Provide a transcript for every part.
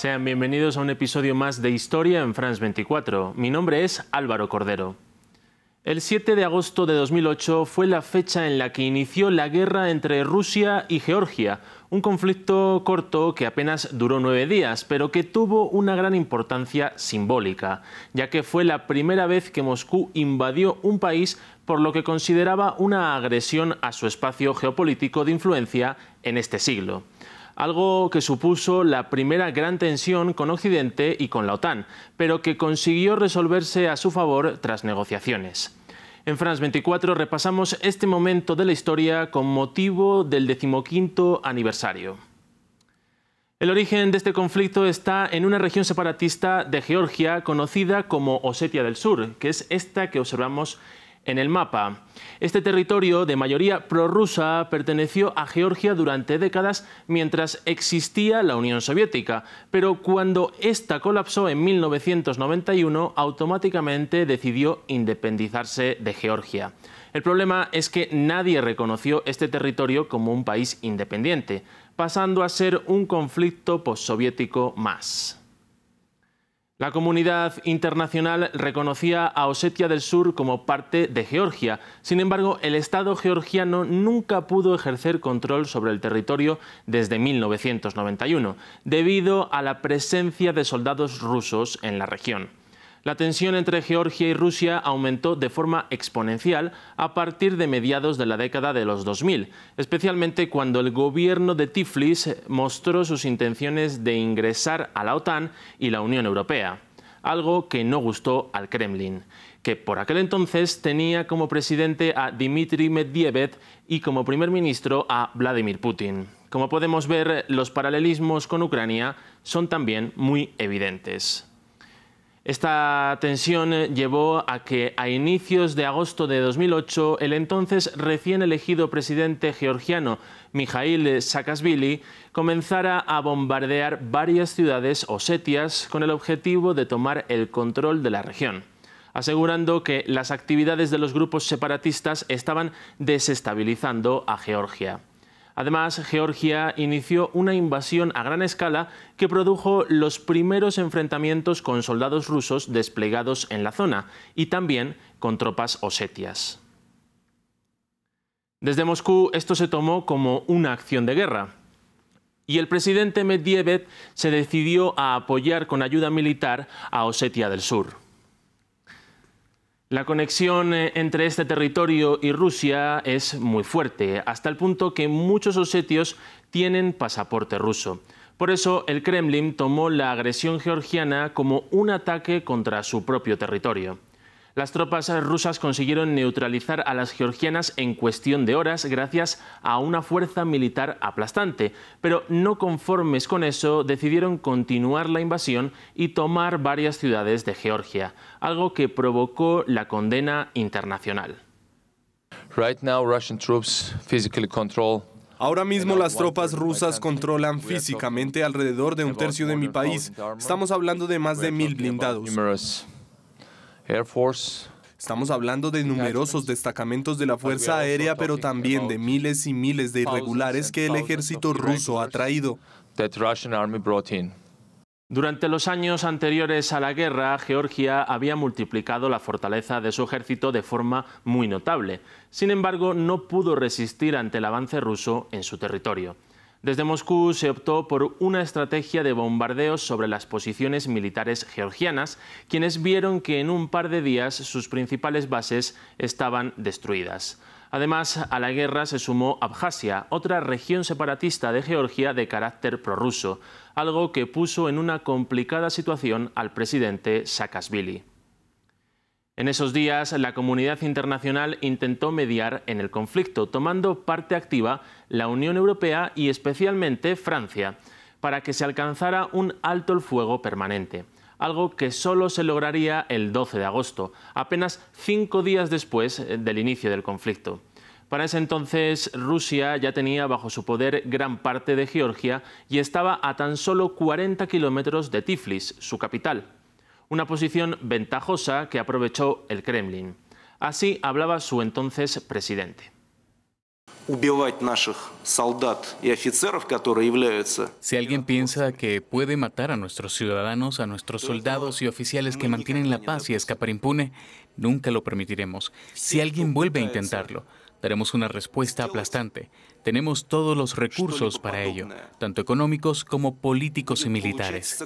Sean bienvenidos a un episodio más de Historia en France 24. Mi nombre es Álvaro Cordero. El 7 de agosto de 2008 fue la fecha en la que inició la guerra entre Rusia y Georgia, un conflicto corto que apenas duró nueve días, pero que tuvo una gran importancia simbólica, ya que fue la primera vez que Moscú invadió un país por lo que consideraba una agresión a su espacio geopolítico de influencia en este siglo algo que supuso la primera gran tensión con Occidente y con la OTAN, pero que consiguió resolverse a su favor tras negociaciones. En France 24 repasamos este momento de la historia con motivo del decimoquinto aniversario. El origen de este conflicto está en una región separatista de Georgia conocida como Osetia del Sur, que es esta que observamos en el mapa. Este territorio, de mayoría prorrusa, perteneció a Georgia durante décadas mientras existía la Unión Soviética, pero cuando ésta colapsó en 1991, automáticamente decidió independizarse de Georgia. El problema es que nadie reconoció este territorio como un país independiente, pasando a ser un conflicto postsoviético más. La comunidad internacional reconocía a Osetia del Sur como parte de Georgia. Sin embargo, el Estado georgiano nunca pudo ejercer control sobre el territorio desde 1991, debido a la presencia de soldados rusos en la región. La tensión entre Georgia y Rusia aumentó de forma exponencial a partir de mediados de la década de los 2000, especialmente cuando el gobierno de Tiflis mostró sus intenciones de ingresar a la OTAN y la Unión Europea, algo que no gustó al Kremlin, que por aquel entonces tenía como presidente a Dmitry Medvedev y como primer ministro a Vladimir Putin. Como podemos ver, los paralelismos con Ucrania son también muy evidentes. Esta tensión eh, llevó a que a inicios de agosto de 2008 el entonces recién elegido presidente georgiano Mikhail Saakashvili comenzara a bombardear varias ciudades osetias con el objetivo de tomar el control de la región asegurando que las actividades de los grupos separatistas estaban desestabilizando a Georgia. Además, Georgia inició una invasión a gran escala que produjo los primeros enfrentamientos con soldados rusos desplegados en la zona y también con tropas osetias. Desde Moscú esto se tomó como una acción de guerra, y el presidente Medvedev se decidió a apoyar con ayuda militar a Osetia del Sur. La conexión eh, entre este territorio y Rusia es muy fuerte, hasta el punto que muchos osetios tienen pasaporte ruso. Por eso el Kremlin tomó la agresión georgiana como un ataque contra su propio territorio. Las tropas rusas consiguieron neutralizar a las georgianas en cuestión de horas gracias a una fuerza militar aplastante, pero no conformes con eso decidieron continuar la invasión y tomar varias ciudades de Georgia, algo que provocó la condena internacional. Ahora mismo las tropas rusas controlan físicamente alrededor de un tercio de mi país. Estamos hablando de más de mil blindados. Estamos hablando de numerosos destacamentos de la Fuerza Aérea, pero también de miles y miles de irregulares que el ejército ruso ha traído. Durante los años anteriores a la guerra, Georgia había multiplicado la fortaleza de su ejército de forma muy notable. Sin embargo, no pudo resistir ante el avance ruso en su territorio. Desde Moscú se optó por una estrategia de bombardeos sobre las posiciones militares georgianas, quienes vieron que en un par de días sus principales bases estaban destruidas. Además, a la guerra se sumó Abjasia, otra región separatista de Georgia de carácter prorruso, algo que puso en una complicada situación al presidente Saakashvili. En esos días, la comunidad internacional intentó mediar en el conflicto, tomando parte activa la Unión Europea y especialmente Francia, para que se alcanzara un alto el fuego permanente, algo que solo se lograría el 12 de agosto, apenas cinco días después eh, del inicio del conflicto. Para ese entonces, Rusia ya tenía bajo su poder gran parte de Georgia y estaba a tan solo 40 kilómetros de Tiflis, su capital una posición ventajosa que aprovechó el Kremlin. Así hablaba su entonces presidente. Si alguien piensa que puede matar a nuestros ciudadanos, a nuestros soldados y oficiales que mantienen la paz y escapar impune, nunca lo permitiremos. Si alguien vuelve a intentarlo, daremos una respuesta aplastante. Tenemos todos los recursos para ello, tanto económicos como políticos y militares.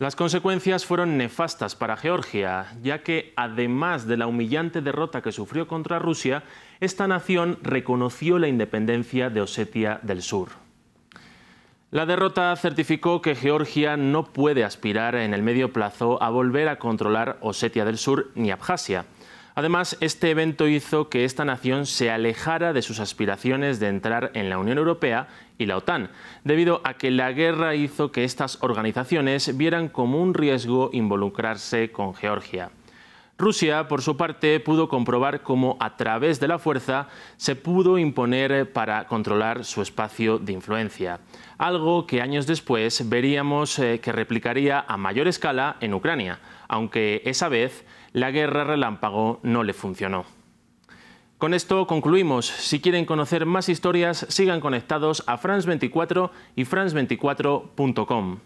Las consecuencias fueron nefastas para Georgia, ya que además de la humillante derrota que sufrió contra Rusia, esta nación reconoció la independencia de Osetia del Sur. La derrota certificó que Georgia no puede aspirar en el medio plazo a volver a controlar Osetia del Sur ni Abjasia. Además, este evento hizo que esta nación se alejara de sus aspiraciones de entrar en la Unión Europea y la OTAN, debido a que la guerra hizo que estas organizaciones vieran como un riesgo involucrarse con Georgia. Rusia, por su parte, pudo comprobar cómo a través de la fuerza se pudo imponer para controlar su espacio de influencia, algo que años después veríamos eh, que replicaría a mayor escala en Ucrania, aunque esa vez la guerra relámpago no le funcionó. Con esto concluimos. Si quieren conocer más historias, sigan conectados a France24 y France24.com.